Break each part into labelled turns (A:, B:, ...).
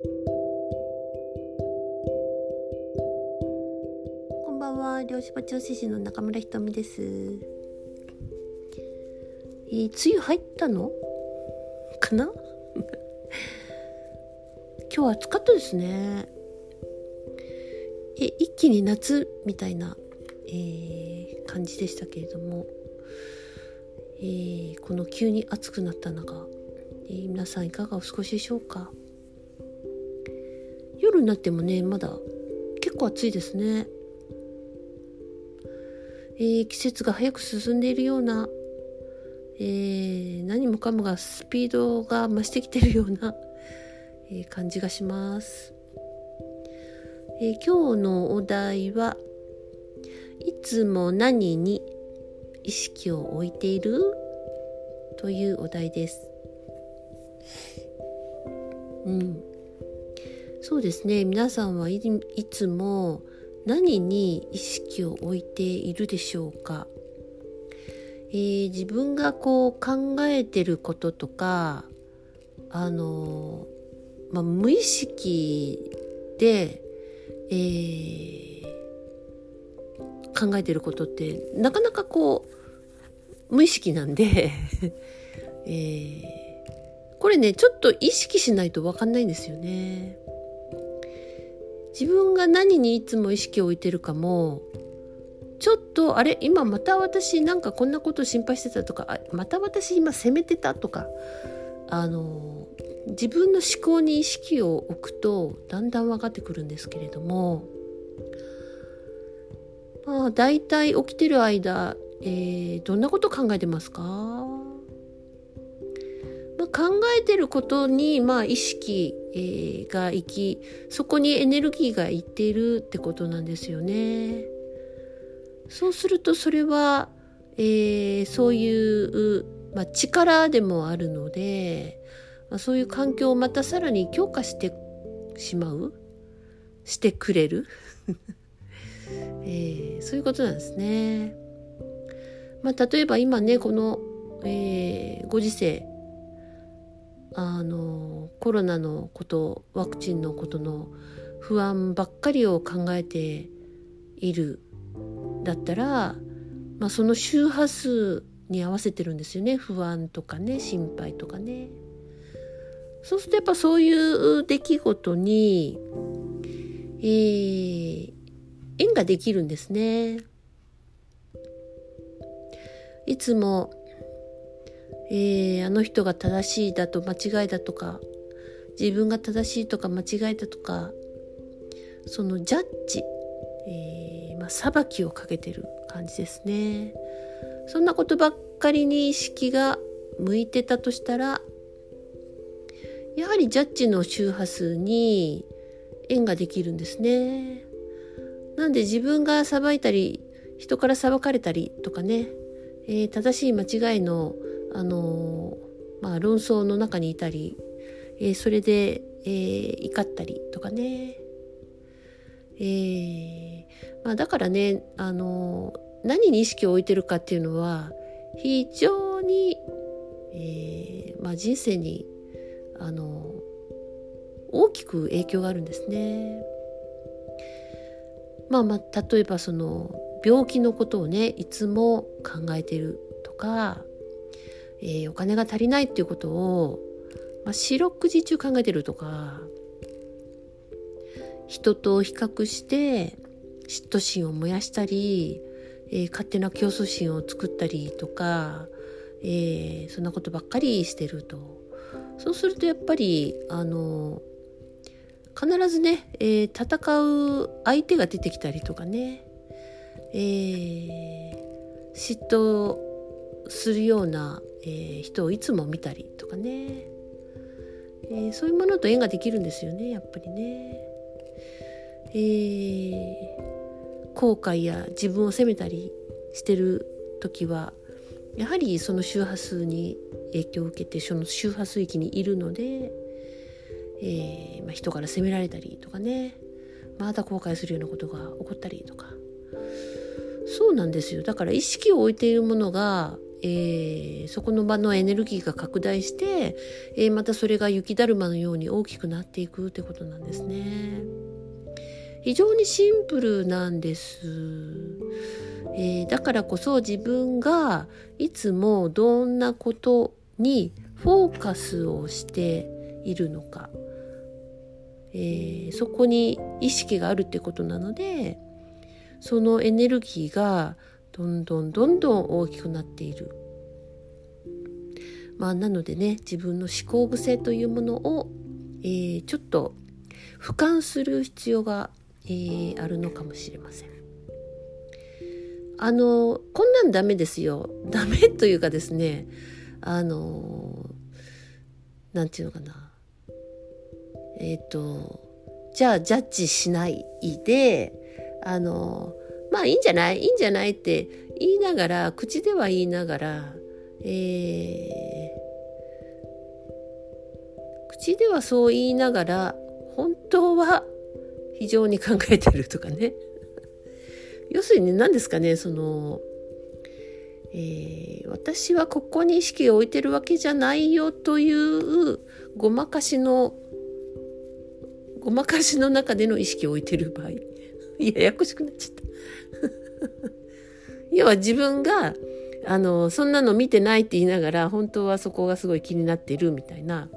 A: こんばんは。漁師場調子師の中村ひとみです。えー、梅雨入ったの？かな？今日暑かったですね。え一気に夏みたいな、えー、感じでしたけれども、えー、この急に暑くなった中、えー、皆さんいかがお過ごしでしょうか？夜になってもねまだ結構暑いですね、えー、季節が早く進んでいるような、えー、何もかもがスピードが増してきてるような、えー、感じがします、え今日のお題はいつも何に意識を置いている？というお題です。うん。そうですね皆さんはいつも何に意識を置いているでしょうか、えー、自分がこう考えてることとかあのまあ、無意識で、えー、考えてることってなかなかこう無意識なんで えー、これねちょっと意識しないと分かんないんですよね。自分が何にいつも意識を置いてるかもちょっとあれ今また私なんかこんなこと心配してたとかあまた私今責めてたとかあの自分の思考に意識を置くとだんだん分かってくるんですけれどもまあ大体起きてる間、えー、どんなこと考えてますか？まあ、考えてることに、まあ、意識、えー、がいきそこにエネルギーがいっているってことなんですよね。そうするとそれは、えー、そういう、まあ、力でもあるので、まあ、そういう環境をまたさらに強化してしまうしてくれる、えー、そういうことなんですね。まあ、例えば今ねこの、えー、ご時世あのコロナのことワクチンのことの不安ばっかりを考えているだったら、まあ、その周波数に合わせてるんですよね不安とかね心配とかね。そうするとやっぱそういう出来事に、えー、縁ができるんですね。いつもえー、あの人が正しいだと間違いだとか自分が正しいとか間違いだとかそのジャッジ、えーまあ、裁きをかけてる感じですね。そんなことばっかりに意識が向いてたとしたらやはりジャッジの周波数に縁ができるんですね。なんで自分が裁いたり人から裁かれたりとかね、えー、正しい間違いのあのまあ、論争の中にいたり、えー、それで、えー、怒ったりとかね、えーまあ、だからね、あの何に意識を置いてるかっていうのは非常に、えーまあ、人生に、あの大きく影響があるんですね。まあまあ例えばその病気のことをねいつも考えてるとかえー、お金が足りないっていうことを、まあ、四六時中考えてるとか人と比較して嫉妬心を燃やしたり、えー、勝手な競争心を作ったりとか、えー、そんなことばっかりしてると。そうするとやっぱりあの必ずね、えー、戦う相手が出てきたりとかね、えー、嫉妬するようなえー、人をいつも見たりとかね、えー、そういうものと縁ができるんですよねやっぱりね。えー、後悔や自分を責めたりしてる時はやはりその周波数に影響を受けてその周波数域にいるので、えーまあ、人から責められたりとかね。また後悔するようなことが起こったりとか。そうなんですよ。だから意識を置いているものがえー、そこの場のエネルギーが拡大して、えー、またそれが雪だるまのように大きくなっていくってことなんですね。非常にシンプルなんです。えー、だからこそ自分がいつもどんなことにフォーカスをしているのか、え、そこに意識があるってことなのでそのエネルギーがどんどんどんどん大きくなっている。まあ、なのでね自分の思考癖というものを、えー、ちょっと俯瞰する必要が、えー、あるのかもしれません。あのこんなんダメですよ。ダメというかですねあのなんていうのかなえっ、ー、とじゃあジャッジしないであのまあいいんじゃない？いいんじゃない？って言いながら口では言いながら、えー、口ではそう言いながら本当は非常に考えてるとかね。要するに何ですかねその、えー、私はここに意識を置いてるわけじゃないよというごまかしのごまかしの中での意識を置いてる場合。ややこしくなっちゃった 要は自分があのそんなの見てないって言いながら本当はそこがすごい気になっているみたいな、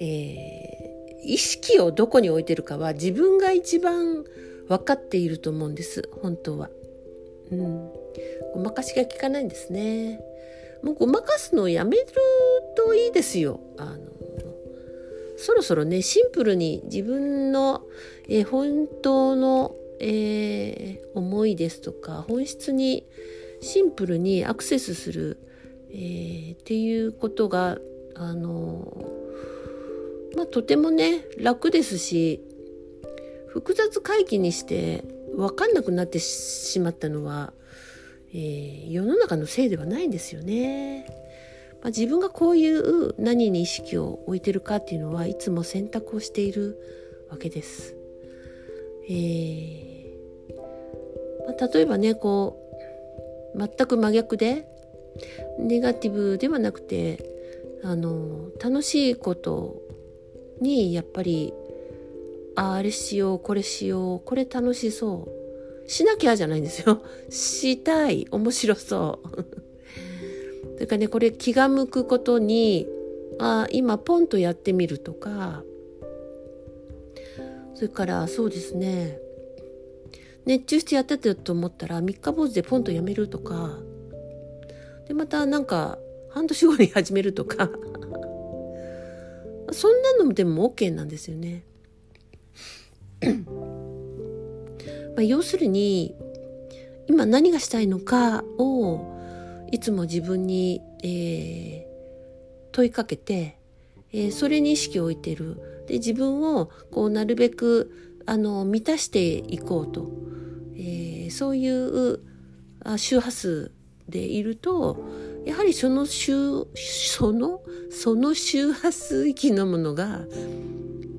A: えー、意識をどこに置いてるかは自分が一番分かっていると思うんです本当は。うん、ごまかしが効かないんですね。もうごまかすのをやめるといいですよ。あのそろそろねシンプルに自分の、えー、本当の、えー、思いですとか本質にシンプルにアクセスする、えー、っていうことがあのまあとてもね楽ですし複雑回帰にして分かんなくなってしまったのは、えー、世の中のせいではないんですよね。まあ、自分がこういう何に意識を置いてるかっていうのはいつも選択をしているわけです。えーまあ、例えばねこう全く真逆でネガティブではなくてあの楽しいことにやっぱりああれしようこれしようこれ楽しそうしなきゃじゃないんですよ したい面白そうそれからねこれ気が向くことにあ今ポンとやってみるとか。それからそうですね。熱中してやってたと思ったら三日坊主でポンとやめるとか。でまたなんか半年後に始めるとか。そんなのでも OK なんですよね。まあ、要するに今何がしたいのかをいつも自分に、えー、問いかけて、えー、それに意識を置いてるで自分をこうなるべくあの満たしていこうと、えー、そういうあ周波数でいるとやはりその周そのその周波数域のものが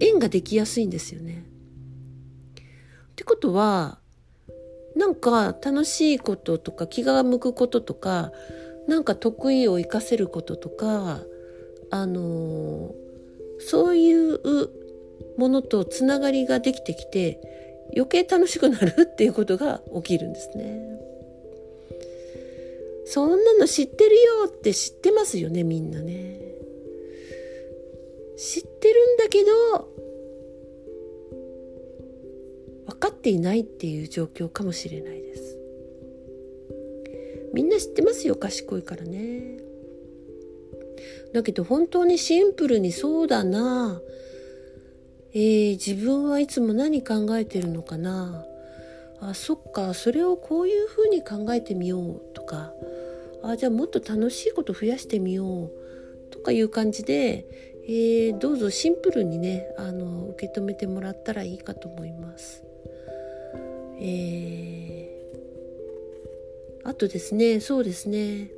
A: 縁ができやすいんですよね。ってことはなんか楽しいこととか気が向くこととかなんか得意を生かせることとかあのそういうものとつながりができてきて余計楽しくなるっていうことが起きるんですね。そんなの知ってるよって知ってますよねみんなね。知ってるんだけど分かっていないっていう状況かもしれないです。みんな知ってますよ賢いからね。だけど本当にシンプルにそうだな。えー、自分はいつも何考えてるのかな。あそっかそれをこういうふうに考えてみようとか。あじゃあもっと楽しいこと増やしてみよう。とかいう感じで、えー、どうぞシンプルにねあの受け止めてもらったらいいかと思います。えー、あとですねそうですね、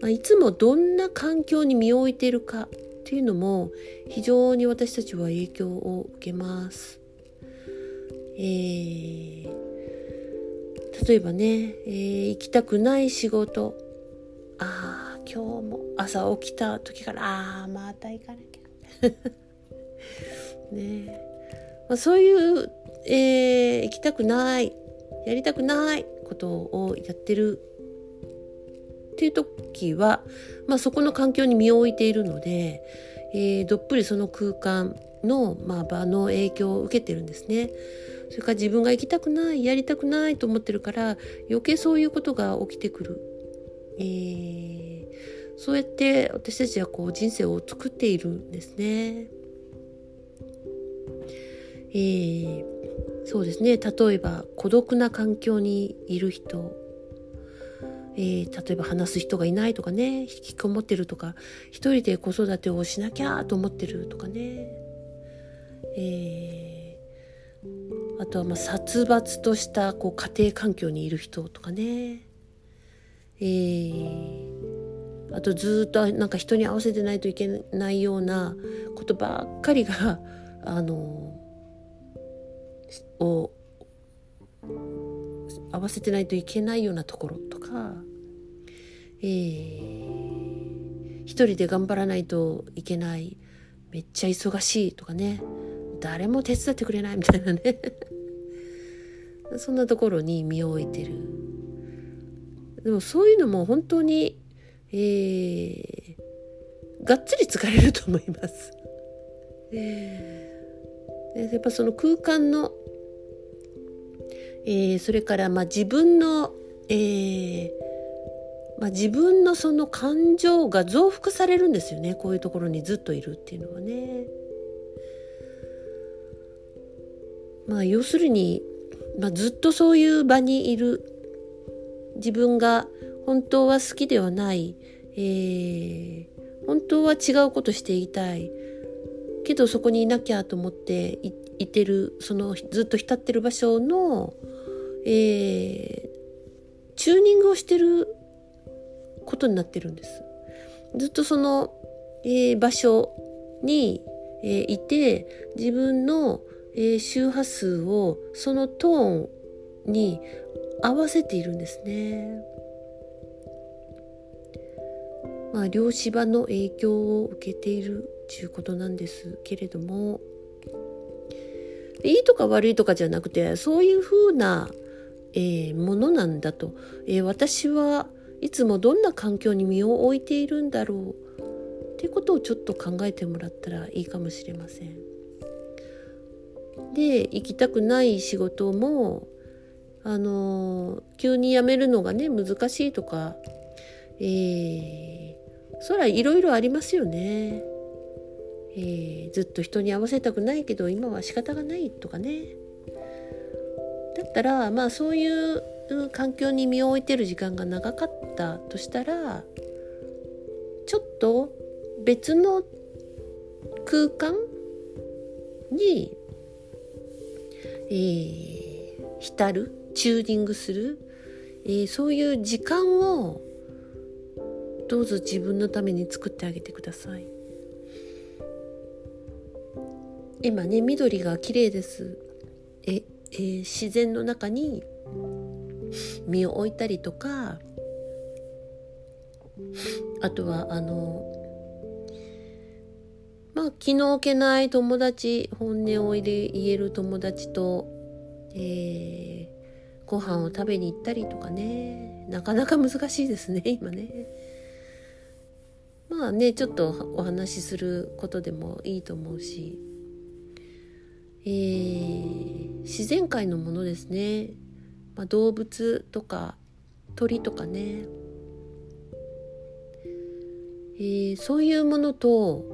A: まあ、いつもどんな環境に身を置いているかっていうのも非常に私たちは影響を受けます。えー、例えばね、えー、行きたくない仕事。ああ今日も朝起きた時からああまた行かなきゃ。ね。まあ、そういう、えー、行きたくないやりたくないことをやってるっていう時は、まあ、そこの環境に身を置いているので、えー、どっぷりその空間の、まあ、場の影響を受けてるんですね。それから自分が行きたくないやりたくないと思ってるから余計そういうことが起きてくる。えー、そうやって私たちはこう人生を作っているんですね。えー、そうですね。例えば孤独な環境にいる人。えー、例えば話す人がいないとかね。引きこもってるとか。一人で子育てをしなきゃと思ってるとかね、えー、あとはまあ殺伐としたこう家庭環境にいる人とかね、えー、あとずっとなんか人に合わせてないといけないようなことばっかりが あのを合わせてないといけないようなところとかえー、一人で頑張らないといけないめっちゃ忙しいとかね誰も手伝ってくれないみたいなね そんなところに身を置いてるでもそういうのも本当に、えー、がっつり疲れると思います。えー、やっぱその空間の、えー、それからまあ自分の、えー、まあ、自分のその感情が増幅されるんですよね。こういうところにずっといるっていうのはね。まあ要するに、まあ、ずっとそういう場にいる。自分が本当は好きではない、えー、本当は違うことしていたい。けどそこにいなきゃと思っていてるそのずっと浸ってる場所の、えー、チューニングをしてることになってるんです。ずっとその、えー、場所に、えー、いて自分の、えー、周波数をそのトーンに合わせているんですね。まあ量子場の影響を受けているということなんですけれどもいいとか悪いとかじゃなくてそういうふうな、えー、ものなんだと、えー、私はいつもどんな環境に身を置いているんだろうってことをちょっと考えてもらったらいいかもしれません。で行きたくない仕事もあの急に辞めるのがね難しいとか、えー、そらいろいろありますよね。えー、ずっと人に合わせたくないけど今は仕方がないとかね。だったらまあそういう環境に身を置いてる時間が長かったとしたらちょっと別の空間に、えー、浸るチューニングする、えー、そういう時間をどうぞ自分のために作ってあげてください今ね緑が綺麗です。え、えー、自然の中に身を置いたりとかあとはあのまあ気の置けない友達本音を言える友達と、えー、ご飯を食べに行ったりとかね。なかなか難しいですね今ね。まあねちょっとお話しすることでもいいと思うし、えー、自然界のものですね。まあ、動物とか鳥とかね、えー、そういうものと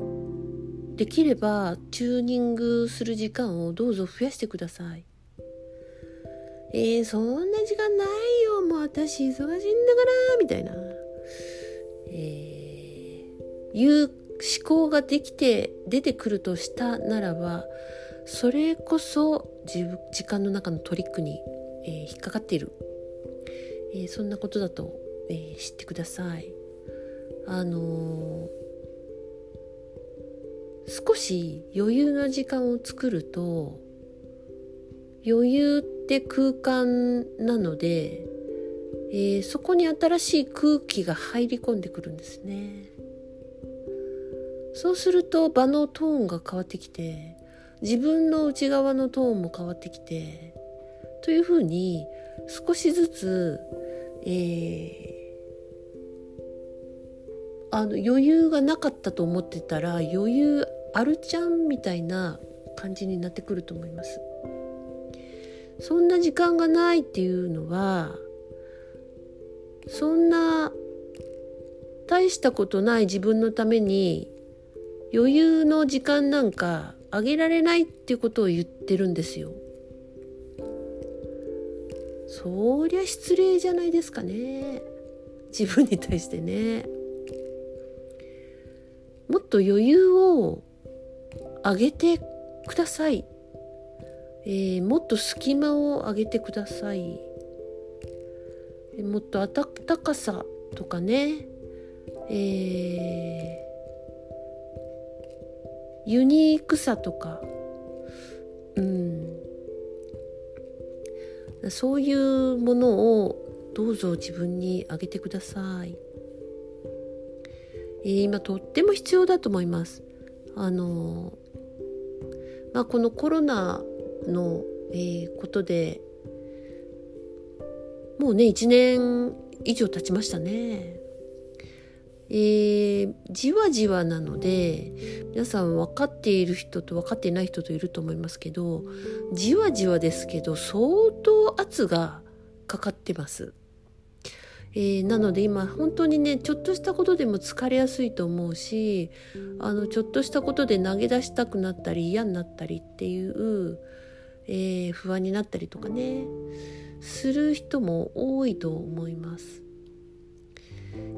A: できればチューニングする時間をどうぞ増やしてください。えー、そんな時間ないよ。もう私忙しいんだからみたいな、えー、いう思考ができて出てくるとしたならばそれこそ時間の中のトリックにえー、引っかかっている、えー、そんなことだと、えー、知ってください。あの少し余裕の時間を作ると余裕って空間なので、え、そこに新しい空気が入り込んでくるんですねそうすると場のトーンが変わってきて自分の内側のトーンも変わってきてというふうに少しずつ、えー、あの余裕がなかったと思ってたら余裕あるちゃんみたいな感じになってくると思います。そんな時間がないっていうのはそんな大したことない自分のために余裕の時間なんかあげられないっていうことを言ってるんですよ。そりゃ失礼じゃないですかね。自分に対してね。もっと余裕をあげてください、えー、もっと隙間をあげてください。もっと温かさとかね、えー、ユニークさとか。うん。そういうものをどうぞ自分にあげてください、えー、今とっても必要だと思います。あのまあこのコロナの、えー、ことでもうね1年以上経ちましたね。えー、じわじわなので皆さん分かっている人と分かっていない人といると思いますけどじわじわですけど相当圧がかかってます。えー、なので今本当にねちょっとしたことでも疲れやすいと思うしあのちょっとしたことで投げ出したくなったり嫌になったりっていう、えー、不安になったりとかねする人も多いと思います。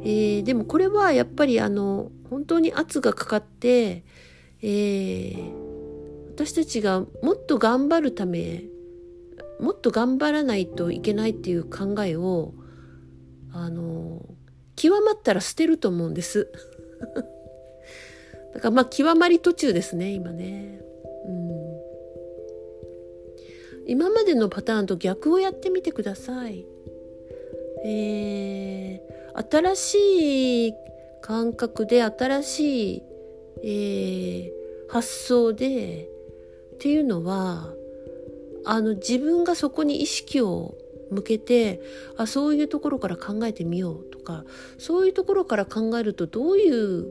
A: えー、でもこれはやっぱりあの本当に圧がかかって、えー、私たちがもっと頑張るためもっと頑張らないといけないっていう考えをあの極まったら捨てると思うんです。だからまあ極まり途中ですね今ね。うん、今までのパターンと逆をやってみてください。えー新しい感覚で新しい、えー、発想でっていうのはあの自分がそこに意識を向けてあそういうところから考えてみようとかそういうところから考えるとどういう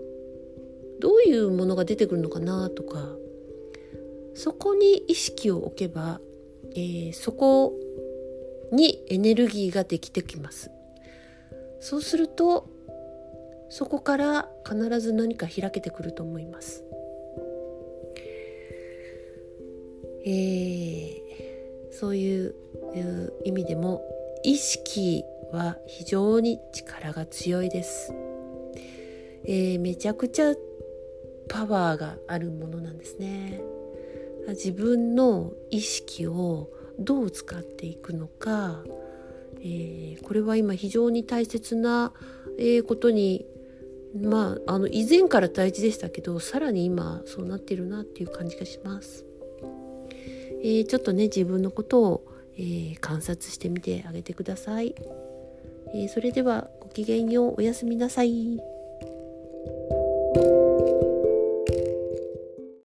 A: どういうものが出てくるのかなとかそこに意識を置けば、えー、そこにエネルギーができてきます。そうするとそこから必ず何か開けてくると思います。えー、そういう意味でも意識は非常に力が強いです。えー、めちゃくちゃパワーがあるものなんですね。自分の意識をどう使っていくのかえー、これは今非常に大切な、え、ことにまああの以前から大事でしたけどさらに今そうなってるなっていう感じがします。えー、ちょっとね自分のことを、え観察してみてあげてください。えそれではごきげんようおやすみなさい。